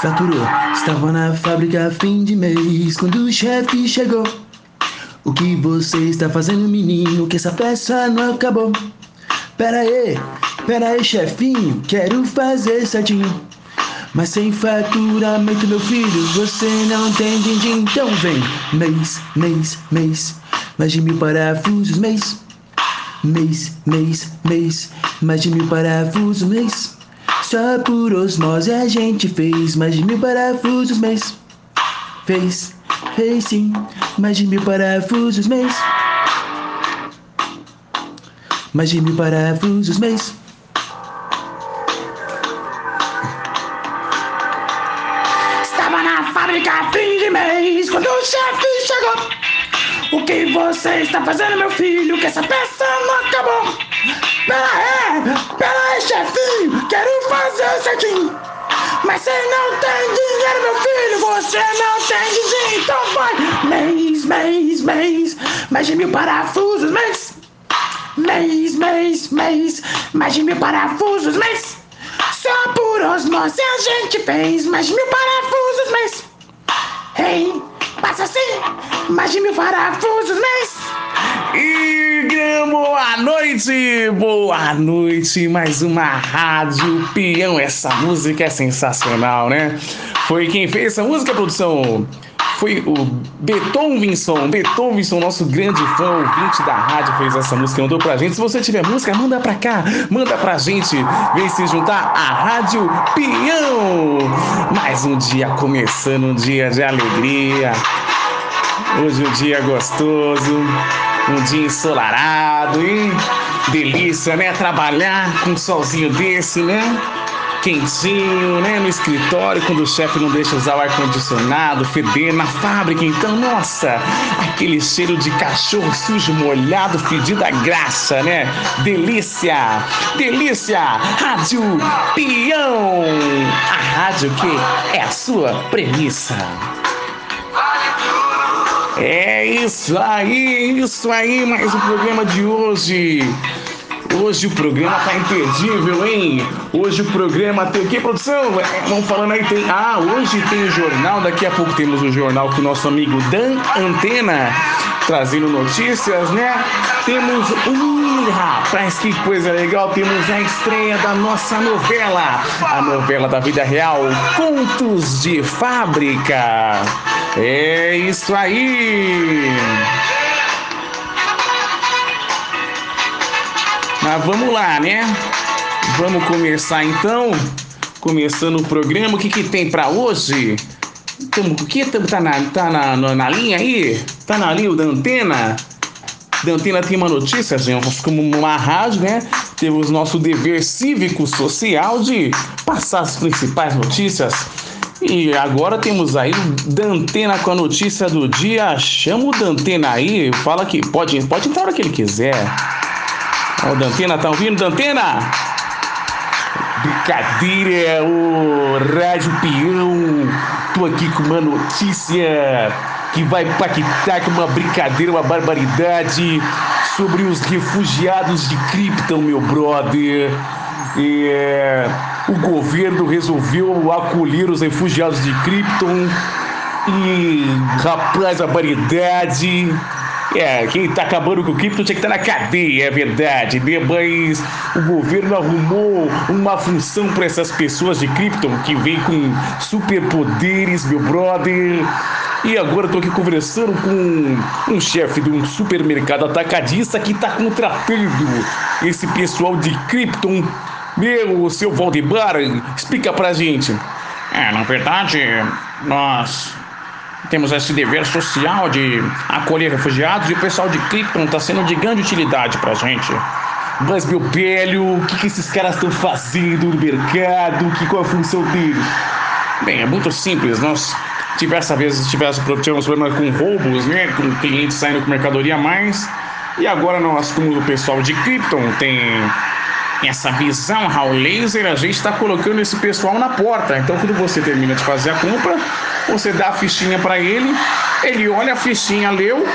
faturou. Estava na fábrica fim de mês quando o chefe chegou. O que você está fazendo, menino? Que essa peça não acabou. Pera aí, pera aí, chefinho, quero fazer certinho. Mas sem faturamento, meu filho, você não tem din-din. Então vem, mês, mês, mês, mais de mil parafusos, mês. Mês, mês, mês, mais de mil parafusos, mês. Só por osmose a gente fez mais de mil parafusos, mês. Fez, fez sim, mais de mil parafusos, mês. Mais de mil parafusos, mês. Estava na fábrica fim de mês quando o chefe chegou. O que você está fazendo, meu filho? Que essa peça não acabou. Pera aí, pera aí, chefinho, fazer certinho. Mas você não tem dinheiro, meu filho, você não tem dinheiro, então vai. Mês, mês, mês, mais de mil parafusos, mês. Mês, mês, mês, mais de mil parafusos, mês. Só por osmose a gente fez mais de mil parafusos, mês. Ei, passa assim, mais de mil parafusos, mês. E boa noite, boa noite, mais uma Rádio Peão. Essa música é sensacional, né? Foi quem fez essa música, produção? Foi o Beethovenson, Beethovenson, nosso grande fã, ouvinte da rádio, fez essa música, mandou pra gente. Se você tiver música, manda pra cá, manda pra gente. Vem se juntar à Rádio Peão. Mais um dia começando, um dia de alegria. Hoje um dia gostoso, um dia ensolarado, hein? Delícia, né? Trabalhar com um solzinho desse, né? Quentinho, né? No escritório, quando o chefe não deixa usar o ar-condicionado, feder na fábrica. Então, nossa, aquele cheiro de cachorro sujo, molhado, fedido a graxa, né? Delícia! Delícia! Rádio Peão! A rádio que é a sua premissa. É isso aí, isso aí, mais um programa de hoje. Hoje o programa tá imperdível, hein? Hoje o programa tem o que, produção? É, Vamos falando aí, tem. Ah, hoje tem o jornal, daqui a pouco temos o jornal com o nosso amigo Dan Antena, trazendo notícias, né? Temos. Ih, rapaz, que coisa legal! Temos a estreia da nossa novela, a novela da vida real, Contos de Fábrica. É isso aí! Mas vamos lá, né? Vamos começar então. Começando o programa. O que, que tem pra hoje? Tamo, o que tamo- tá, na, tá na, na, na linha aí? Tá na linha da antena? Da antena tem uma notícia, gente. Como uma rádio, né? Temos nosso dever cívico social de passar as principais notícias. E agora temos aí o Dantena com a notícia do dia. Chama o Dantena aí, fala que pode, pode entrar a hora que ele quiser. Ó, o Dantena, tá ouvindo, Dantena? Brincadeira, o Rádio Peão. Tô aqui com uma notícia que vai impactar com uma brincadeira, uma barbaridade sobre os refugiados de Krypton, meu brother. É, o governo resolveu acolher os refugiados de Krypton. E, rapaz, a variedade. É, quem tá acabando com o cripto tinha que estar na cadeia, é verdade, né? Mas o governo arrumou uma função para essas pessoas de cripto que vem com superpoderes, meu brother. E agora tô aqui conversando com um chefe de um supermercado atacadista que tá contratando esse pessoal de Krypton. Meu, seu Valdemar, explica pra gente. É, na verdade, nós temos esse dever social de acolher refugiados e o pessoal de Krypton está sendo de grande utilidade pra gente. Mas, meu velho, o que, que esses caras estão fazendo no mercado? Que, qual a função deles? Bem, é muito simples. Nós diversas vezes tivemos, tivemos problema com roubos, né? Com clientes saindo com mercadoria a mais. E agora nós, como o pessoal de Krypton tem essa visão raw laser, a gente está colocando esse pessoal na porta. Então, quando você termina de fazer a compra, você dá a fichinha para ele, ele olha a fichinha, leu,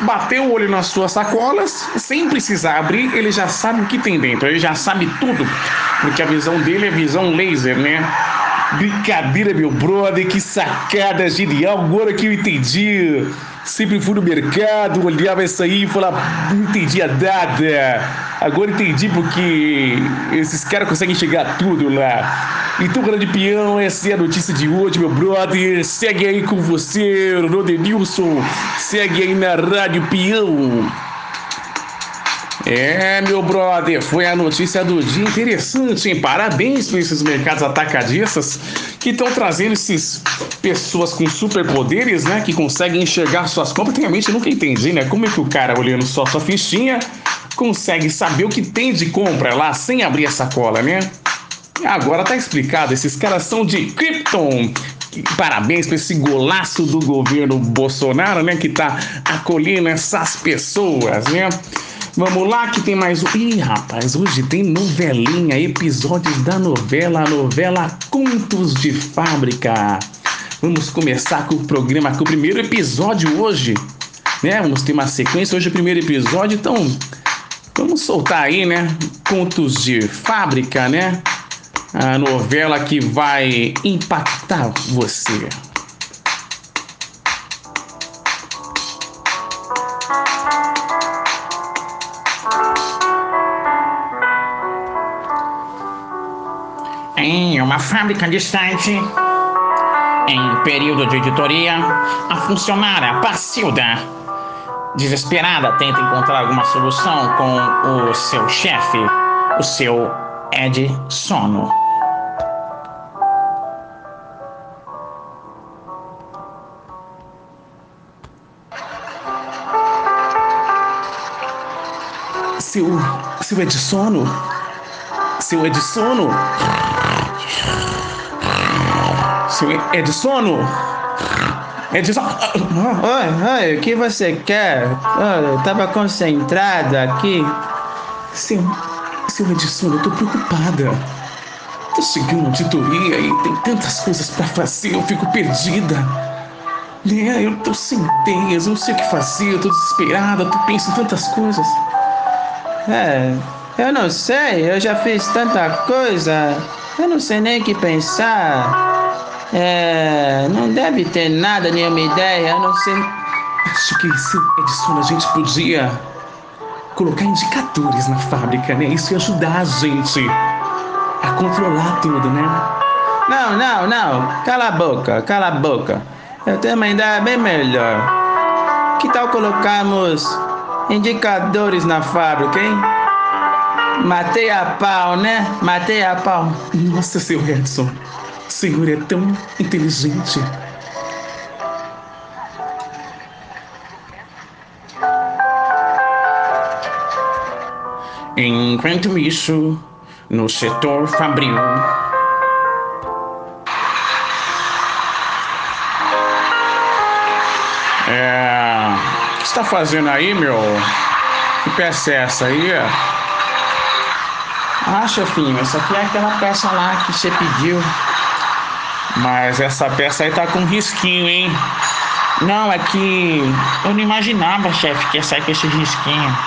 bateu o olho nas suas sacolas, sem precisar abrir, ele já sabe o que tem dentro, ele já sabe tudo, porque a visão dele é visão laser, né? Brincadeira, meu brother, que sacada genial. Agora que eu entendi. Sempre fui no mercado, olhava isso aí e falava, não entendia nada. Agora entendi porque esses caras conseguem chegar tudo lá. Então, grande peão, essa é a notícia de hoje, meu brother. Segue aí com você, Rodenilson. Segue aí na Rádio Peão. É, meu brother, foi a notícia do dia interessante, hein? Parabéns para esses mercados atacadistas que estão trazendo esses pessoas com superpoderes, né? Que conseguem enxergar suas compras. Realmente eu nunca entendi, né? Como é que o cara, olhando só sua fichinha, consegue saber o que tem de compra lá sem abrir a sacola, né? Agora tá explicado, esses caras são de Krypton. Parabéns para esse golaço do governo Bolsonaro, né? Que tá acolhendo essas pessoas, né? Vamos lá que tem mais um. Ih, rapaz, hoje tem novelinha, episódios da novela, a novela Contos de Fábrica. Vamos começar com o programa, com o primeiro episódio hoje, né? Vamos ter uma sequência, hoje é o primeiro episódio, então vamos soltar aí, né? Contos de Fábrica, né? A novela que vai impactar você. Uma fábrica distante, em período de editoria, a funcionária Pacilda, desesperada, tenta encontrar alguma solução com o seu chefe, o seu Ed Sono. Seu. seu Edsono? Seu Edsono? Seu Edsono? Edson. Oi, oi, o que você quer? Oh, eu tava concentrado aqui. Seu. Seu Edsono, eu tô preocupada. Tô chegando auditoria e tem tantas coisas pra fazer, eu fico perdida. Né, eu tô sem ideias, eu não sei o que fazer, eu tô desesperada, tô pensando em tantas coisas. É, eu não sei, eu já fiz tanta coisa, eu não sei nem o que pensar. É, não deve ter nada, nenhuma ideia, eu não sei. Acho que esse Edson a gente podia colocar indicadores na fábrica, né? Isso ia ajudar a gente a controlar tudo, né? Não, não, não, cala a boca, cala a boca. Eu tenho uma ideia bem melhor. Que tal colocarmos indicadores na fábrica, hein? Matei a pau, né? Matei a pau. Nossa, seu Edson, senhor é tão inteligente. Enquanto isso, no setor fabril. É. O que você tá fazendo aí, meu? Que peça é essa aí? Ah, chefinho, essa aqui é aquela peça lá que você pediu. Mas essa peça aí tá com risquinho, hein? Não, é que eu não imaginava, chefe, que ia sair com esse risquinho.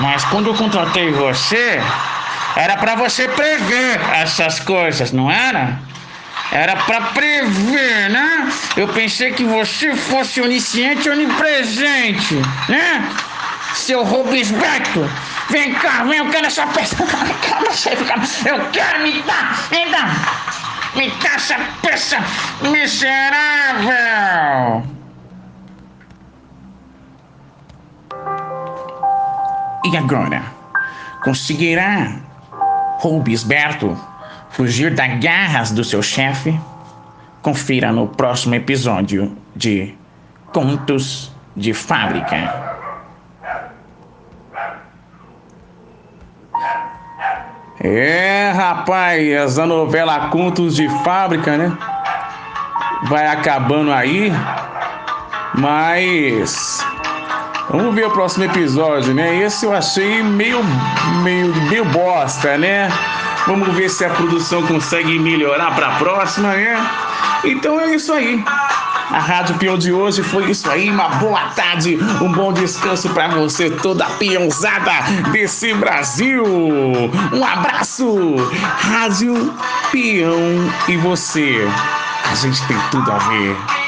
Mas quando eu contratei você, era para você prever essas coisas, não era? Era para prever, né? Eu pensei que você fosse onisciente e onipresente, né? Seu Robisberto, vem cá, vem, eu quero essa peça. Calma, chefe, calma. Eu quero, me dá, me dá. Me dá essa peça miserável. E agora? Conseguirá Robisberto fugir das garras do seu chefe? Confira no próximo episódio de Contos de Fábrica. É, rapaz, a novela Contos de Fábrica, né? Vai acabando aí, mas vamos ver o próximo episódio, né? Esse eu achei meio, meio, meio bosta, né? Vamos ver se a produção consegue melhorar para a próxima, né? Então é isso aí. A Rádio Peão de hoje foi isso aí. Uma boa tarde, um bom descanso para você, toda peãozada desse Brasil. Um abraço, Rádio peão e você, a gente tem tudo a ver.